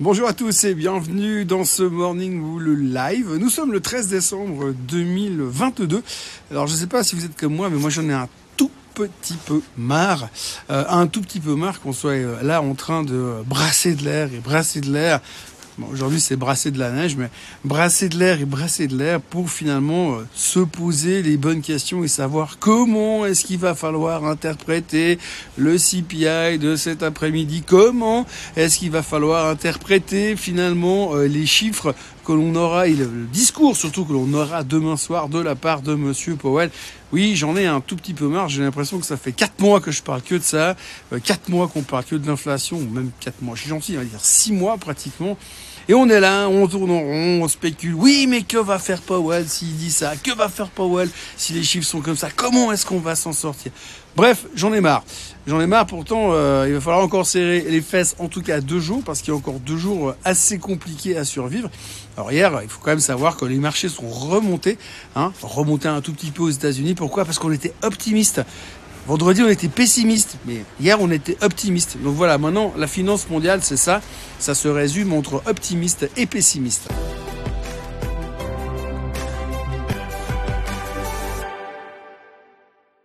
Bonjour à tous et bienvenue dans ce Morning Bull Live. Nous sommes le 13 décembre 2022. Alors je ne sais pas si vous êtes comme moi, mais moi j'en ai un tout petit peu marre, euh, un tout petit peu marre qu'on soit euh, là en train de brasser de l'air et brasser de l'air aujourd'hui, c'est brasser de la neige, mais brasser de l'air et brasser de l'air pour finalement euh, se poser les bonnes questions et savoir comment est-ce qu'il va falloir interpréter le CPI de cet après-midi, comment est-ce qu'il va falloir interpréter finalement euh, les chiffres que l'on aura et le discours surtout que l'on aura demain soir de la part de Monsieur Powell. Oui, j'en ai un tout petit peu marre. J'ai l'impression que ça fait quatre mois que je parle que de ça, euh, quatre mois qu'on parle que de l'inflation, ou même quatre mois. Je suis gentil, on va dire six mois pratiquement. Et on est là, on tourne en rond, on spécule. Oui, mais que va faire Powell s'il dit ça? Que va faire Powell si les chiffres sont comme ça? Comment est-ce qu'on va s'en sortir? Bref, j'en ai marre. J'en ai marre, pourtant, euh, il va falloir encore serrer les fesses, en tout cas deux jours, parce qu'il y a encore deux jours assez compliqués à survivre. Alors hier, il faut quand même savoir que les marchés sont remontés, hein, remontés un tout petit peu aux États-Unis. Pourquoi? Parce qu'on était optimiste. Vendredi, on était pessimiste, mais hier, on était optimiste. Donc voilà, maintenant, la finance mondiale, c'est ça. Ça se résume entre optimiste et pessimiste.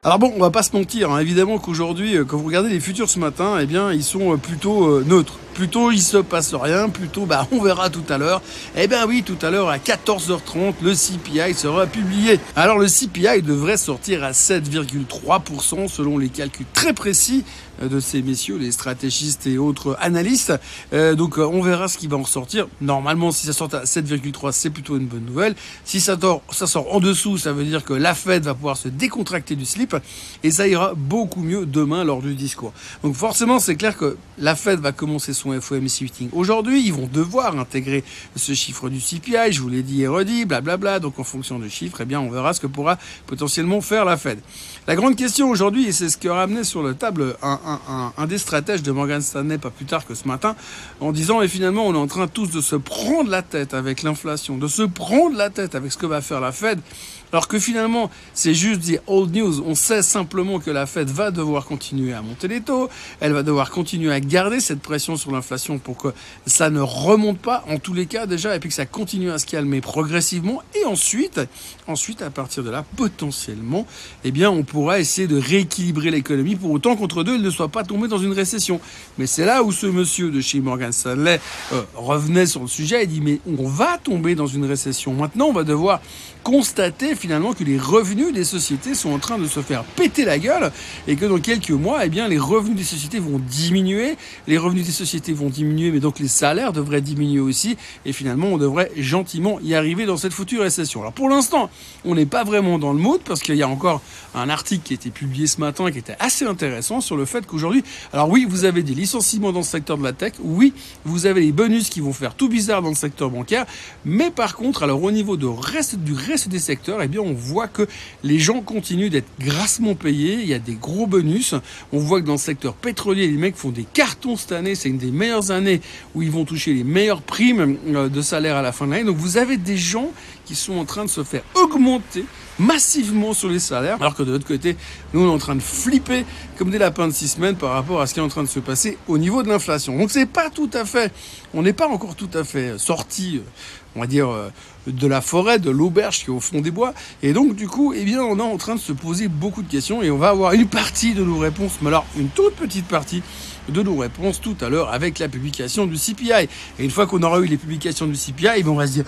Alors bon, on va pas se mentir, hein. évidemment qu'aujourd'hui, euh, quand vous regardez les futurs ce matin, eh bien, ils sont euh, plutôt euh, neutres. Plutôt il se passe rien, plutôt bah on verra tout à l'heure. Eh bien oui, tout à l'heure à 14h30, le CPI sera publié. Alors le CPI devrait sortir à 7,3% selon les calculs très précis de ces messieurs, les stratégistes et autres analystes. Euh, donc on verra ce qui va en ressortir. Normalement, si ça sort à 7,3, c'est plutôt une bonne nouvelle. Si ça, ça sort en dessous, ça veut dire que la Fed va pouvoir se décontracter du slip et ça ira beaucoup mieux demain lors du discours. Donc forcément, c'est clair que la Fed va commencer son FOMC meeting. Aujourd'hui, ils vont devoir intégrer ce chiffre du CPI, je vous l'ai dit et redit, blablabla. Donc en fonction du chiffre, eh bien, on verra ce que pourra potentiellement faire la Fed. La grande question aujourd'hui, et c'est ce qui a ramené sur la table un, un, des stratèges de Morgan Stanley pas plus tard que ce matin, en disant, et finalement, on est en train tous de se prendre la tête avec l'inflation, de se prendre la tête avec ce que va faire la Fed. Alors que finalement, c'est juste des old news. On sait simplement que la Fed va devoir continuer à monter les taux. Elle va devoir continuer à garder cette pression sur l'inflation pour que ça ne remonte pas, en tous les cas déjà, et puis que ça continue à se calmer progressivement. Et ensuite, ensuite, à partir de là, potentiellement, eh bien, on pourra essayer de rééquilibrer l'économie pour autant qu'entre deux, elle ne soit pas tombée dans une récession. Mais c'est là où ce monsieur de chez Morgan Stanley euh, revenait sur le sujet et dit, mais on va tomber dans une récession. Maintenant, on va devoir constater finalement que les revenus des sociétés sont en train de se faire péter la gueule et que dans quelques mois, eh bien, les revenus des sociétés vont diminuer. Les revenus des sociétés vont diminuer, mais donc les salaires devraient diminuer aussi. Et finalement, on devrait gentiment y arriver dans cette future récession. Alors pour l'instant, on n'est pas vraiment dans le mood parce qu'il y a encore un article qui a été publié ce matin qui était assez intéressant sur le fait qu'aujourd'hui, alors oui, vous avez des licenciements dans le secteur de la tech, oui, vous avez les bonus qui vont faire tout bizarre dans le secteur bancaire, mais par contre, alors au niveau de reste, du reste des secteurs, eh bien, on voit que les gens continuent d'être grassement payés. Il y a des gros bonus. On voit que dans le secteur pétrolier, les mecs font des cartons cette année. C'est une des meilleures années où ils vont toucher les meilleures primes euh, de salaire à la fin de l'année. Donc, vous avez des gens qui sont en train de se faire augmenter massivement sur les salaires, alors que de l'autre côté, nous, on est en train de flipper comme des lapins de six semaines par rapport à ce qui est en train de se passer au niveau de l'inflation. Donc c'est pas tout à fait, on n'est pas encore tout à fait sorti, on va dire, euh, de la forêt, de l'auberge qui est au fond des bois. Et donc, du coup, eh bien, on est en train de se poser beaucoup de questions et on va avoir une partie de nos réponses, mais alors une toute petite partie de nos réponses tout à l'heure avec la publication du CPI. Et une fois qu'on aura eu les publications du CPI, on va se dire,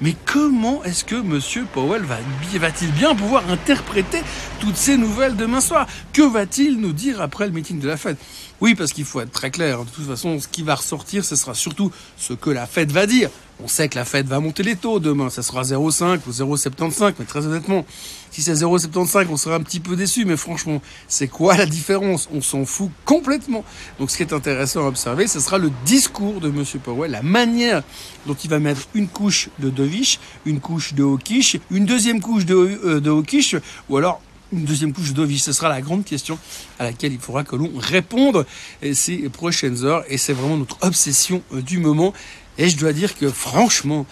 mais comment est-ce que Monsieur Powell va, va-t-il bien pouvoir interpréter toutes ces nouvelles demain soir? Que va-t-il nous dire après le meeting de la Fed Oui, parce qu'il faut être très clair. De toute façon, ce qui va ressortir, ce sera surtout ce que la Fed va dire. On sait que la Fed va monter les taux demain, ça sera 0,5 ou 0,75, mais très honnêtement, si c'est 0,75, on sera un petit peu déçu, mais franchement, c'est quoi la différence? On s'en fout complètement. Donc ce qui est intéressant à observer, ce sera le discours de M. Powell, la manière dont il va mettre une couche de Dovish, une couche de Hawkish, une deuxième couche de, euh, de Hawkish, ou alors une deuxième couche de Dovish Ce sera la grande question à laquelle il faudra que l'on réponde ces prochaines heures, et c'est vraiment notre obsession euh, du moment. Et je dois dire que franchement,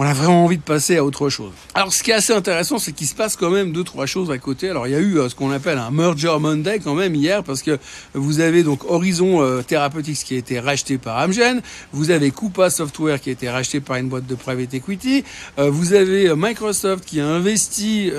on a vraiment envie de passer à autre chose. Alors ce qui est assez intéressant, c'est qu'il se passe quand même deux trois choses à côté. Alors il y a eu euh, ce qu'on appelle un merger Monday quand même hier parce que vous avez donc Horizon euh, Therapeutics qui a été racheté par Amgen, vous avez Coupa Software qui a été racheté par une boîte de private equity, euh, vous avez Microsoft qui a investi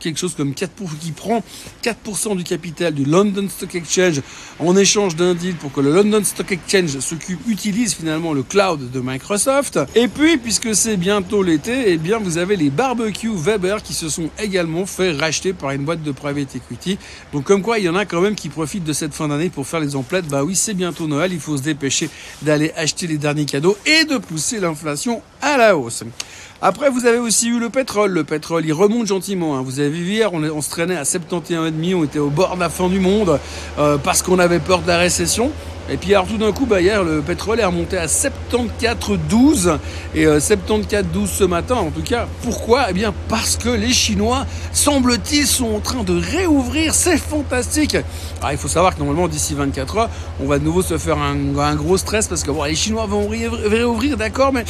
quelque chose comme 4 qui prend 4% du capital du London Stock Exchange en échange d'un deal pour que le London Stock Exchange s'occupe utilise finalement le cloud de Microsoft. Et puis puisque c'est l'été, eh bien vous avez les barbecue Weber qui se sont également fait racheter par une boîte de private equity. Donc comme quoi il y en a quand même qui profitent de cette fin d'année pour faire les emplettes. Bah oui, c'est bientôt Noël, il faut se dépêcher d'aller acheter les derniers cadeaux et de pousser l'inflation à la hausse. Après, vous avez aussi eu le pétrole. Le pétrole, il remonte gentiment. Hein. Vous avez vu hier, on, se traînait à 71,5, on était au bord de la fin du monde euh, parce qu'on avait peur de la récession. Et puis alors tout d'un coup, bah, hier, le pétrole est remonté à 74,12 et 74,12 euh, ce matin en tout cas. Pourquoi? Eh bien parce que les Chinois, semble-t-il, sont en train de réouvrir. C'est fantastique. Alors il faut savoir que normalement d'ici 24 heures, on va de nouveau se faire un, gros stress parce que bon, les Chinois vont réouvrir, d'accord, mais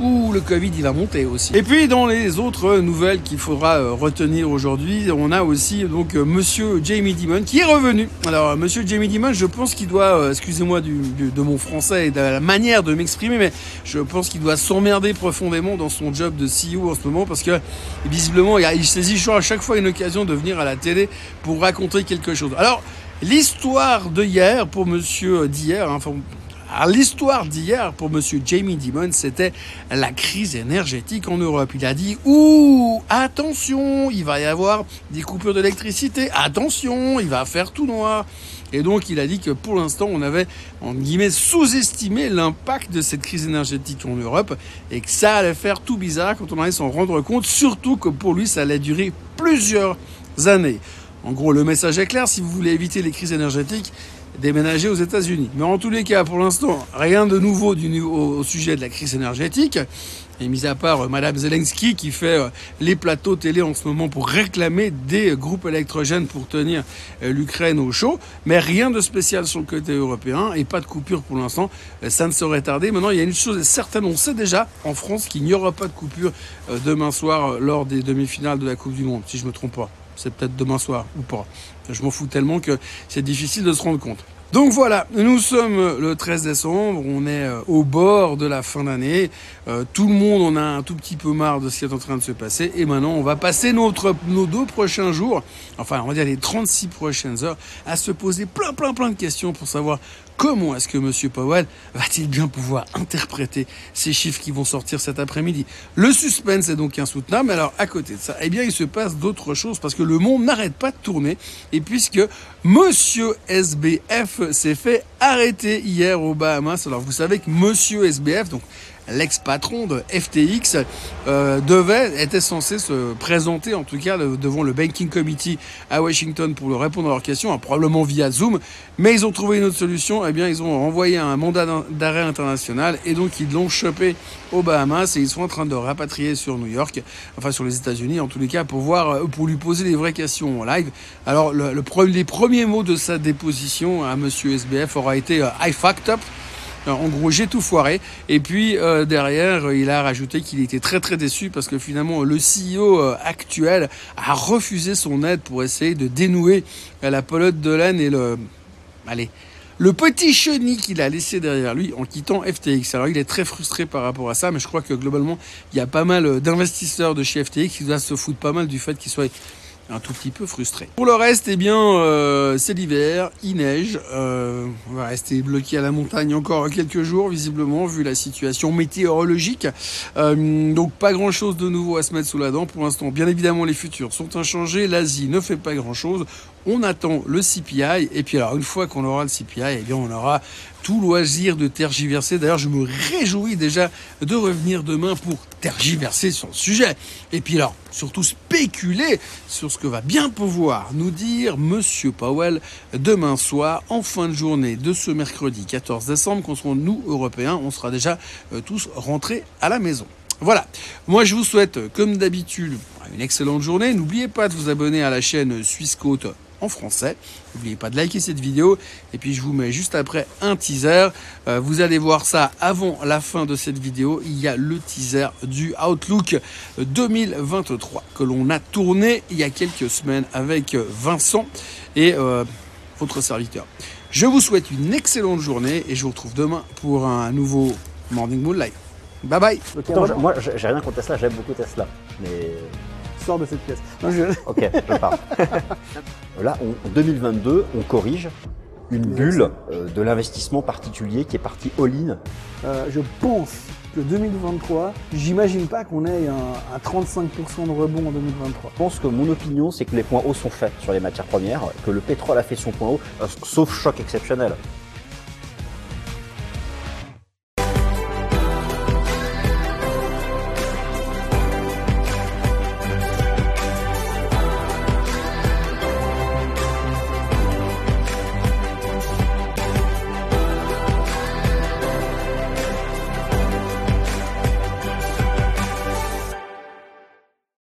ouh, le Covid il va monter aussi. Et puis dans les autres nouvelles qu'il faudra euh, retenir aujourd'hui, on a aussi donc euh, Monsieur Jamie Dimon qui est revenu. Alors Monsieur Jamie Dimon, je pense qu'il doit, excusez excusez-moi de mon français et de la manière de m'exprimer, mais je pense qu'il doit s'emmerder profondément dans son job de CEO en ce moment parce que visiblement il saisit à chaque fois une occasion de venir à la télé pour raconter quelque chose. Alors l'histoire de hier pour Monsieur d'hier, hein, l'histoire d'hier pour Monsieur Jamie Dimon, c'était la crise énergétique en Europe. Il a dit Ouh, attention, il va y avoir des coupures d'électricité. Attention, il va faire tout noir. Et donc il a dit que pour l'instant on avait en guillemets sous-estimé l'impact de cette crise énergétique en Europe et que ça allait faire tout bizarre quand on allait s'en rendre compte, surtout que pour lui ça allait durer plusieurs années. En gros le message est clair, si vous voulez éviter les crises énergétiques, déménager aux États-Unis. Mais en tous les cas, pour l'instant, rien de nouveau au, sujet de la crise énergétique. Et mis à part euh, Madame Zelensky qui fait euh, les plateaux télé en ce moment pour réclamer des groupes électrogènes pour tenir euh, l'Ukraine au chaud, mais rien de spécial sur le côté européen et pas de coupure pour l'instant. Ça ne saurait tarder. Maintenant, il y a une chose certaine, on sait déjà en France qu'il n'y aura pas de coupure demain soir lors des demi-finales de la Coupe du Monde, si je me trompe pas. C'est peut-être demain soir ou pas. Je m'en fous tellement que c'est difficile de se rendre compte. Donc voilà, nous sommes le 13 décembre, on est euh, au bord de la fin d'année. Euh, tout le monde en a un tout petit peu marre de ce qui est en train de se passer. Et maintenant, on va passer notre, nos deux prochains jours, enfin on va dire les 36 prochaines heures, à se poser plein plein plein de questions pour savoir Comment est-ce que M. Powell va-t-il bien pouvoir interpréter ces chiffres qui vont sortir cet après-midi? Le suspense est donc insoutenable. Alors, à côté de ça, eh bien, il se passe d'autres choses parce que le monde n'arrête pas de tourner. Et puisque M. SBF s'est fait arrêter hier aux Bahamas. Alors, vous savez que M. SBF, donc l'ex-patron de FTX, euh, devait, était censé se présenter en tout cas devant le Banking Committee à Washington pour leur répondre à leurs questions, hein, probablement via Zoom. Mais ils ont trouvé une autre solution. Eh bien, ils ont envoyé un mandat d'arrêt international et donc ils l'ont chopé aux Bahamas et ils sont en train de rapatrier sur New York, enfin sur les États-Unis en tous les cas, pour voir, euh, pour lui poser les vraies questions en live. Alors, le, les premiers mots de sa déposition à Monsieur SBF aura été euh, I fucked up. En gros, j'ai tout foiré. Et puis euh, derrière, il a rajouté qu'il était très très déçu parce que finalement, le CEO euh, actuel a refusé son aide pour essayer de dénouer euh, la pelote de laine et le, allez, le petit chenille qu'il a laissé derrière lui en quittant FTX. Alors il est très frustré par rapport à ça, mais je crois que globalement, il y a pas mal d'investisseurs de chez FTX qui doivent se foutre pas mal du fait qu'il soit un tout petit peu frustré. Pour le reste, eh bien, euh, c'est l'hiver, il neige, euh, on va rester bloqué à la montagne encore quelques jours, visiblement, vu la situation météorologique. Euh, donc pas grand-chose de nouveau à se mettre sous la dent pour l'instant. Bien évidemment, les futurs sont inchangés, l'Asie ne fait pas grand-chose. On attend le CPI, et puis alors, une fois qu'on aura le CPI, eh bien, on aura tout loisir de tergiverser. D'ailleurs, je me réjouis déjà de revenir demain pour tergiverser sur le sujet. Et puis alors, surtout spéculer sur ce que va bien pouvoir nous dire Monsieur Powell demain soir, en fin de journée de ce mercredi 14 décembre, quand serons nous, Européens, on sera déjà euh, tous rentrés à la maison. Voilà. Moi, je vous souhaite, comme d'habitude, une excellente journée. N'oubliez pas de vous abonner à la chaîne Suisse Côte français. N'oubliez pas de liker cette vidéo. Et puis je vous mets juste après un teaser. Euh, vous allez voir ça avant la fin de cette vidéo. Il y a le teaser du Outlook 2023 que l'on a tourné il y a quelques semaines avec Vincent et euh, votre serviteur. Je vous souhaite une excellente journée et je vous retrouve demain pour un nouveau Morning Moonlight. Bye bye. Je- moi, j'ai j'aime beaucoup Tesla. Mais Sors de cette pièce. Non, je- ok, je pars. Là, on- en 2022, on corrige une bulle euh, de l'investissement particulier qui est parti all-in. euh, je pense que 2023, j'imagine pas qu'on ait un, un 35% de rebond en 2023. Je pense que mon opinion, c'est que les points hauts sont faits sur les matières premières, que le pétrole a fait son point haut, euh, sauf choc exceptionnel.